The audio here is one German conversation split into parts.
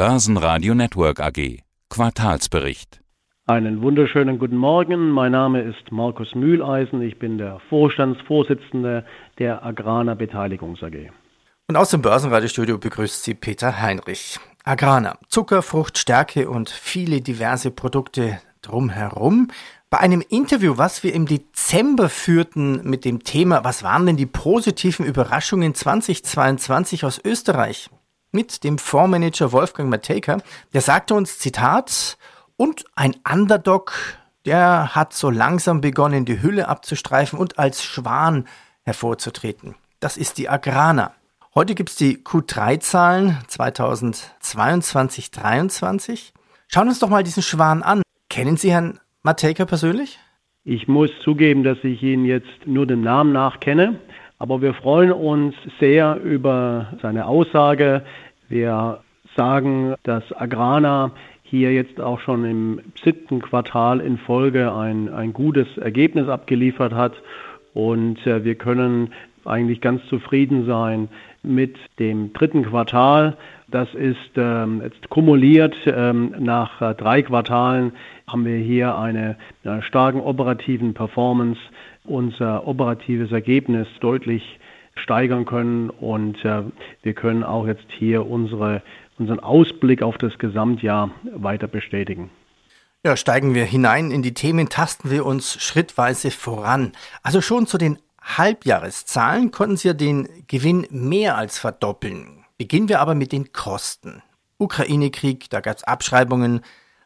Börsenradio Network AG. Quartalsbericht. Einen wunderschönen guten Morgen. Mein Name ist Markus Mühleisen. Ich bin der Vorstandsvorsitzende der Agrana Beteiligungs AG. Und aus dem Börsenradiostudio begrüßt Sie Peter Heinrich. Agrana, Zucker, Frucht, Stärke und viele diverse Produkte drumherum. Bei einem Interview, was wir im Dezember führten mit dem Thema, was waren denn die positiven Überraschungen 2022 aus Österreich? Mit dem Fondsmanager Wolfgang Matejka, der sagte uns, Zitat, und ein Underdog, der hat so langsam begonnen, die Hülle abzustreifen und als Schwan hervorzutreten. Das ist die Agrana. Heute gibt es die Q3-Zahlen 2022-23. Schauen uns doch mal diesen Schwan an. Kennen Sie Herrn Matejka persönlich? Ich muss zugeben, dass ich ihn jetzt nur dem Namen nach kenne, aber wir freuen uns sehr über seine Aussage. Wir sagen, dass Agrana hier jetzt auch schon im siebten Quartal in Folge ein, ein gutes Ergebnis abgeliefert hat und äh, wir können eigentlich ganz zufrieden sein mit dem dritten Quartal. Das ist ähm, jetzt kumuliert ähm, nach äh, drei Quartalen haben wir hier eine, eine starken operativen Performance, unser operatives Ergebnis deutlich steigern können und äh, wir können auch jetzt hier unsere, unseren Ausblick auf das Gesamtjahr weiter bestätigen. Ja, steigen wir hinein in die Themen, tasten wir uns schrittweise voran. Also schon zu den Halbjahreszahlen konnten Sie ja den Gewinn mehr als verdoppeln. Beginnen wir aber mit den Kosten. Ukraine-Krieg, da gab es Abschreibungen,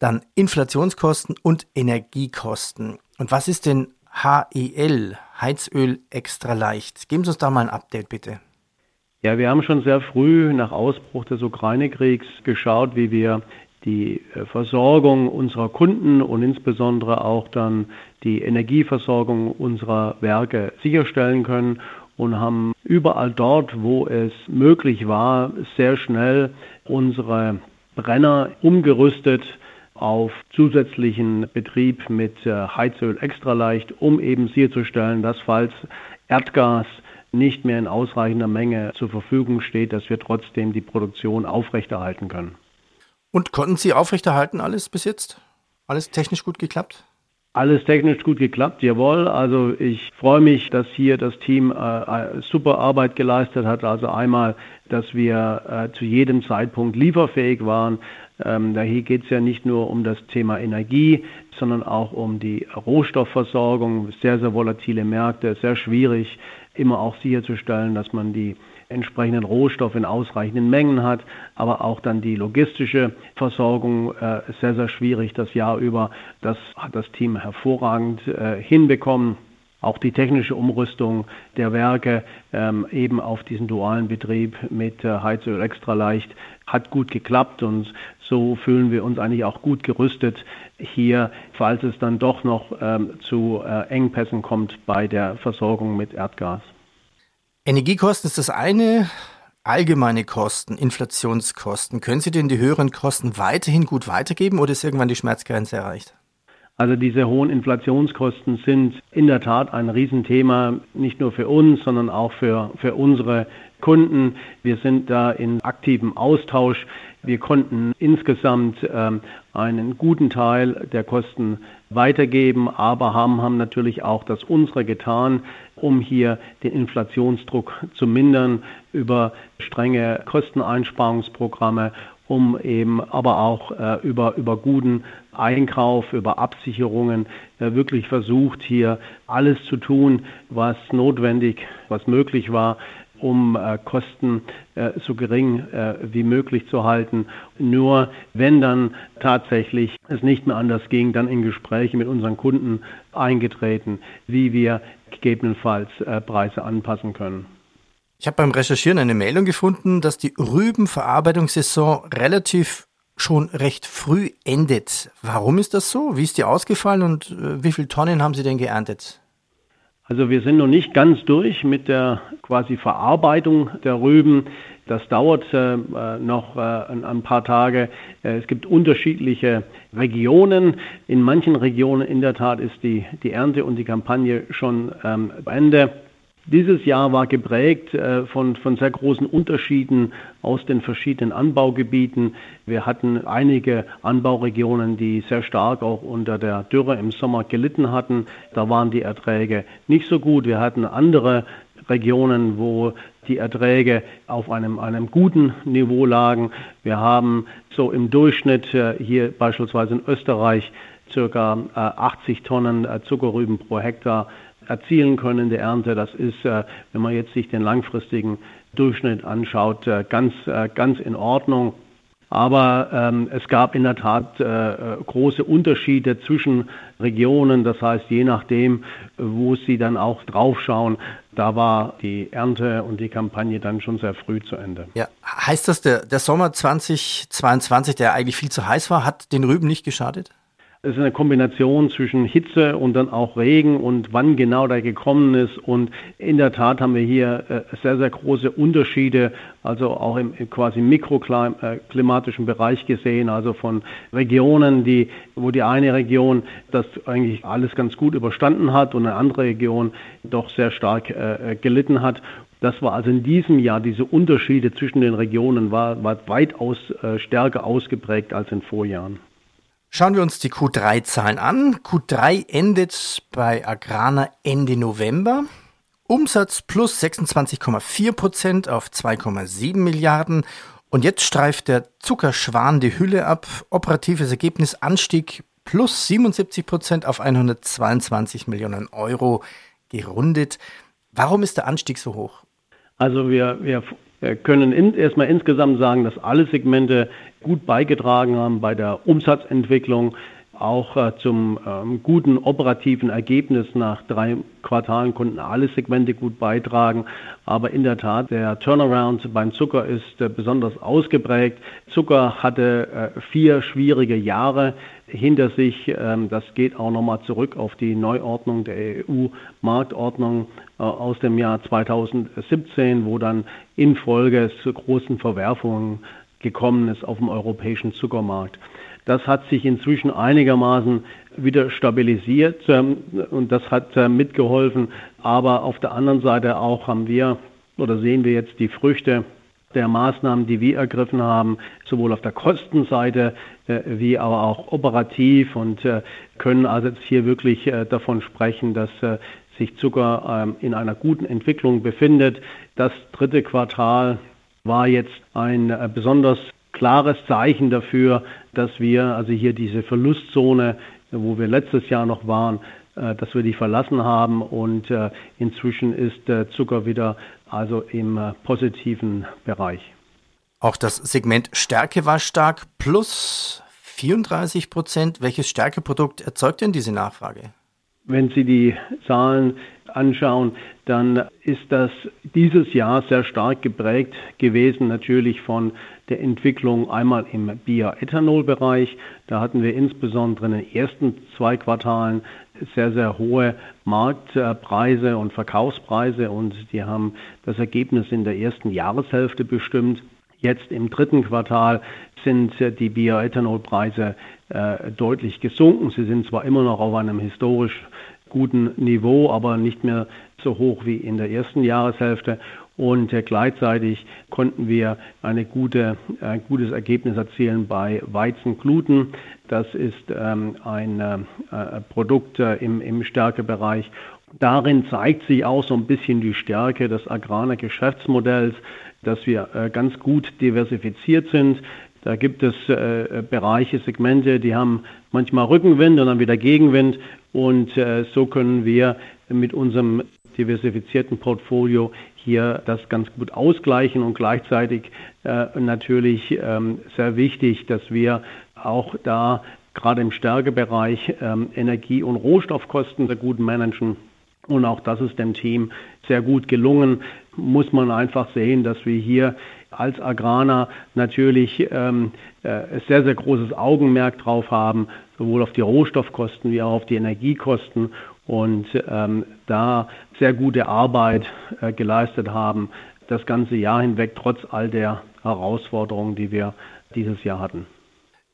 dann Inflationskosten und Energiekosten. Und was ist denn HEL, Heizöl extra leicht? Geben Sie uns da mal ein Update bitte. Ja, wir haben schon sehr früh nach Ausbruch des Ukraine-Kriegs geschaut, wie wir die äh, Versorgung unserer Kunden und insbesondere auch dann die Energieversorgung unserer Werke sicherstellen können und haben überall dort, wo es möglich war, sehr schnell unsere Brenner umgerüstet auf zusätzlichen Betrieb mit äh, Heizöl extra leicht, um eben sicherzustellen, dass falls Erdgas nicht mehr in ausreichender Menge zur Verfügung steht, dass wir trotzdem die Produktion aufrechterhalten können. Und konnten Sie aufrechterhalten alles bis jetzt? Alles technisch gut geklappt? Alles technisch gut geklappt, jawohl. Also ich freue mich, dass hier das Team äh, äh super Arbeit geleistet hat. Also einmal, dass wir äh, zu jedem Zeitpunkt lieferfähig waren. Ähm, da hier geht es ja nicht nur um das Thema Energie, sondern auch um die Rohstoffversorgung. Sehr, sehr volatile Märkte, sehr schwierig, immer auch sicherzustellen, dass man die entsprechenden Rohstoff in ausreichenden Mengen hat, aber auch dann die logistische Versorgung äh, sehr, sehr schwierig das Jahr über. Das hat das Team hervorragend äh, hinbekommen. Auch die technische Umrüstung der Werke ähm, eben auf diesen dualen Betrieb mit äh, Heizöl extra leicht hat gut geklappt und so fühlen wir uns eigentlich auch gut gerüstet hier, falls es dann doch noch ähm, zu äh, Engpässen kommt bei der Versorgung mit Erdgas. Energiekosten ist das eine, allgemeine Kosten, Inflationskosten. Können Sie denn die höheren Kosten weiterhin gut weitergeben oder ist irgendwann die Schmerzgrenze erreicht? Also diese hohen Inflationskosten sind in der Tat ein Riesenthema, nicht nur für uns, sondern auch für, für unsere Kunden. Wir sind da in aktivem Austausch. Wir konnten insgesamt ähm, einen guten Teil der Kosten weitergeben, aber haben, haben natürlich auch das unsere getan, um hier den Inflationsdruck zu mindern über strenge Kosteneinsparungsprogramme, um eben aber auch äh, über, über guten Einkauf, über Absicherungen äh, wirklich versucht, hier alles zu tun, was notwendig, was möglich war, um äh, Kosten äh, so gering äh, wie möglich zu halten. Nur wenn dann tatsächlich es nicht mehr anders ging, dann in Gespräche mit unseren Kunden eingetreten, wie wir gegebenenfalls äh, Preise anpassen können. Ich habe beim Recherchieren eine Meldung gefunden, dass die Rübenverarbeitungssaison relativ schon recht früh endet. Warum ist das so? Wie ist die ausgefallen und äh, wie viele Tonnen haben Sie denn geerntet? Also wir sind noch nicht ganz durch mit der quasi Verarbeitung der Rüben. Das dauert äh, noch äh, ein, ein, paar Tage. Äh, es gibt unterschiedliche Regionen. In manchen Regionen in der Tat ist die, die Ernte und die Kampagne schon ähm, Ende. Dieses Jahr war geprägt äh, von, von sehr großen Unterschieden aus den verschiedenen Anbaugebieten. Wir hatten einige Anbauregionen, die sehr stark auch unter der Dürre im Sommer gelitten hatten. Da waren die Erträge nicht so gut. Wir hatten andere Regionen, wo die Erträge auf einem, einem guten Niveau lagen. Wir haben so im Durchschnitt äh, hier beispielsweise in Österreich circa 80 Tonnen Zuckerrüben pro Hektar erzielen können in der Ernte. Das ist, äh, wenn man jetzt sich den langfristigen Durchschnitt anschaut, äh, ganz, äh, ganz in Ordnung. Aber ähm, es gab in der Tat äh, große Unterschiede zwischen Regionen. Das heißt, je nachdem, wo Sie dann auch draufschauen, da war die Ernte und die Kampagne dann schon sehr früh zu Ende. Ja, heißt das, der, der Sommer 2022, der eigentlich viel zu heiß war, hat den Rüben nicht geschadet? Es ist eine Kombination zwischen Hitze und dann auch Regen und wann genau der gekommen ist. Und in der Tat haben wir hier äh, sehr, sehr große Unterschiede, also auch im quasi mikroklimatischen Bereich gesehen, also von Regionen, die, wo die eine Region das eigentlich alles ganz gut überstanden hat und eine andere Region doch sehr stark äh, gelitten hat. Das war also in diesem Jahr, diese Unterschiede zwischen den Regionen war, war weitaus äh, stärker ausgeprägt als in Vorjahren. Schauen wir uns die Q3-Zahlen an. Q3 endet bei Agrana Ende November. Umsatz plus 26,4 Prozent auf 2,7 Milliarden. Und jetzt streift der Zuckerschwan die Hülle ab. Operatives Ergebnis Anstieg plus 77 Prozent auf 122 Millionen Euro gerundet. Warum ist der Anstieg so hoch? Also wir, wir können in, erstmal insgesamt sagen, dass alle Segmente gut beigetragen haben bei der Umsatzentwicklung, auch äh, zum ähm, guten operativen Ergebnis nach drei Quartalen konnten alle Segmente gut beitragen. Aber in der Tat, der Turnaround beim Zucker ist äh, besonders ausgeprägt. Zucker hatte äh, vier schwierige Jahre hinter sich. Ähm, das geht auch nochmal zurück auf die Neuordnung der EU-Marktordnung äh, aus dem Jahr 2017, wo dann infolge zu großen Verwerfungen gekommen ist auf dem europäischen Zuckermarkt. Das hat sich inzwischen einigermaßen wieder stabilisiert ähm, und das hat äh, mitgeholfen. Aber auf der anderen Seite auch haben wir oder sehen wir jetzt die Früchte der Maßnahmen, die wir ergriffen haben, sowohl auf der Kostenseite äh, wie aber auch operativ und äh, können also jetzt hier wirklich davon sprechen, dass sich Zucker ähm, in einer guten Entwicklung befindet. Das dritte Quartal war jetzt ein besonders klares Zeichen dafür, dass wir also hier diese Verlustzone, wo wir letztes Jahr noch waren, äh, dass wir die verlassen haben und äh, inzwischen ist der Zucker wieder also im äh, positiven Bereich. Auch das Segment Stärke war stark, plus 34 Prozent. Welches Stärkeprodukt erzeugt denn diese Nachfrage? Wenn Sie die Zahlen anschauen, dann ist das dieses Jahr sehr stark geprägt gewesen, natürlich von der Entwicklung einmal im Bioethanol-Bereich. Da hatten wir insbesondere in den ersten zwei Quartalen sehr, sehr hohe Marktpreise und Verkaufspreise und die haben das Ergebnis in der ersten Jahreshälfte bestimmt. Jetzt im dritten Quartal sind die Bioethanolpreise äh, deutlich gesunken. Sie sind zwar immer noch auf einem historisch guten Niveau, aber nicht mehr so hoch wie in der ersten Jahreshälfte. Und äh, gleichzeitig konnten wir eine gute, ein gutes Ergebnis erzielen bei Weizengluten. Das ist ähm, ein äh, Produkt äh, im, im Stärkebereich. Darin zeigt sich auch so ein bisschen die Stärke des Agrarer Geschäftsmodells, dass wir äh, ganz gut diversifiziert sind. Da gibt es äh, Bereiche, Segmente, die haben manchmal Rückenwind und dann wieder Gegenwind. Und äh, so können wir mit unserem diversifizierten Portfolio hier das ganz gut ausgleichen und gleichzeitig äh, natürlich ähm, sehr wichtig, dass wir auch da gerade im Stärkebereich ähm, Energie- und Rohstoffkosten sehr gut managen. Und auch das ist dem Team sehr gut gelungen. Muss man einfach sehen, dass wir hier als Agraner natürlich ähm, äh, sehr, sehr großes Augenmerk drauf haben, sowohl auf die Rohstoffkosten wie auch auf die Energiekosten und ähm, da sehr gute Arbeit äh, geleistet haben, das ganze Jahr hinweg, trotz all der Herausforderungen, die wir dieses Jahr hatten.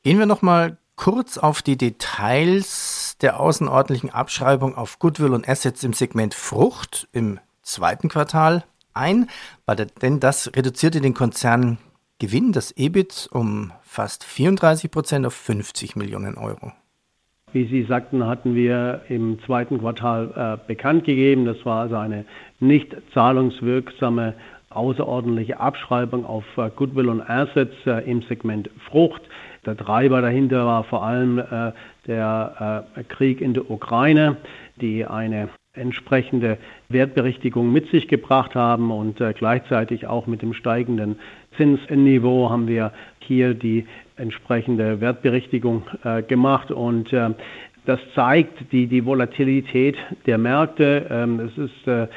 Gehen wir nochmal kurz auf die Details der außerordentlichen Abschreibung auf Goodwill und Assets im Segment Frucht im zweiten Quartal ein, denn das reduzierte den Konzern Gewinn, das EBIT, um fast 34 Prozent auf 50 Millionen Euro. Wie Sie sagten, hatten wir im zweiten Quartal äh, bekannt gegeben. Das war also eine nicht zahlungswirksame außerordentliche Abschreibung auf äh, Goodwill und Assets äh, im Segment Frucht. Der Treiber dahinter war vor allem äh, der äh, Krieg in der Ukraine, die eine entsprechende Wertberichtigung mit sich gebracht haben und äh, gleichzeitig auch mit dem steigenden Zinsniveau haben wir hier die entsprechende Wertberichtigung äh, gemacht und äh, das zeigt die, die Volatilität der Märkte ähm, es ist,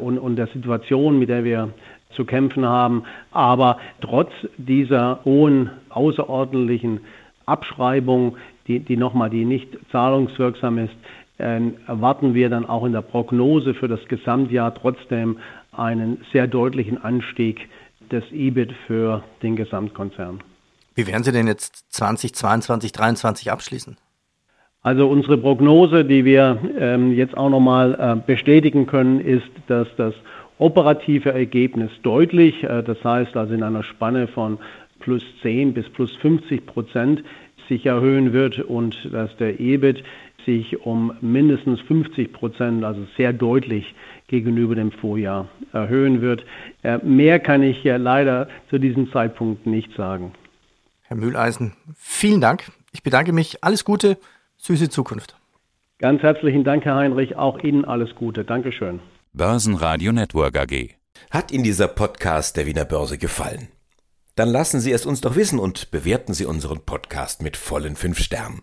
und, und der Situation, mit der wir zu kämpfen haben. Aber trotz dieser hohen außerordentlichen Abschreibung, die, die nochmal die nicht zahlungswirksam ist, erwarten wir dann auch in der Prognose für das Gesamtjahr trotzdem einen sehr deutlichen Anstieg des EBIT für den Gesamtkonzern. Wie werden Sie denn jetzt 2022, 2023 abschließen? Also unsere Prognose, die wir ähm, jetzt auch nochmal äh, bestätigen können, ist, dass das operative Ergebnis deutlich, äh, das heißt also in einer Spanne von plus 10 bis plus 50 Prozent sich erhöhen wird und dass der EBIT sich um mindestens 50 Prozent, also sehr deutlich gegenüber dem Vorjahr erhöhen wird. Äh, mehr kann ich ja leider zu diesem Zeitpunkt nicht sagen. Herr Mühleisen, vielen Dank. Ich bedanke mich. Alles Gute, süße Zukunft. Ganz herzlichen Dank, Herr Heinrich. Auch Ihnen alles Gute. Dankeschön. Börsenradio Network AG. Hat Ihnen dieser Podcast der Wiener Börse gefallen? Dann lassen Sie es uns doch wissen und bewerten Sie unseren Podcast mit vollen fünf Sternen.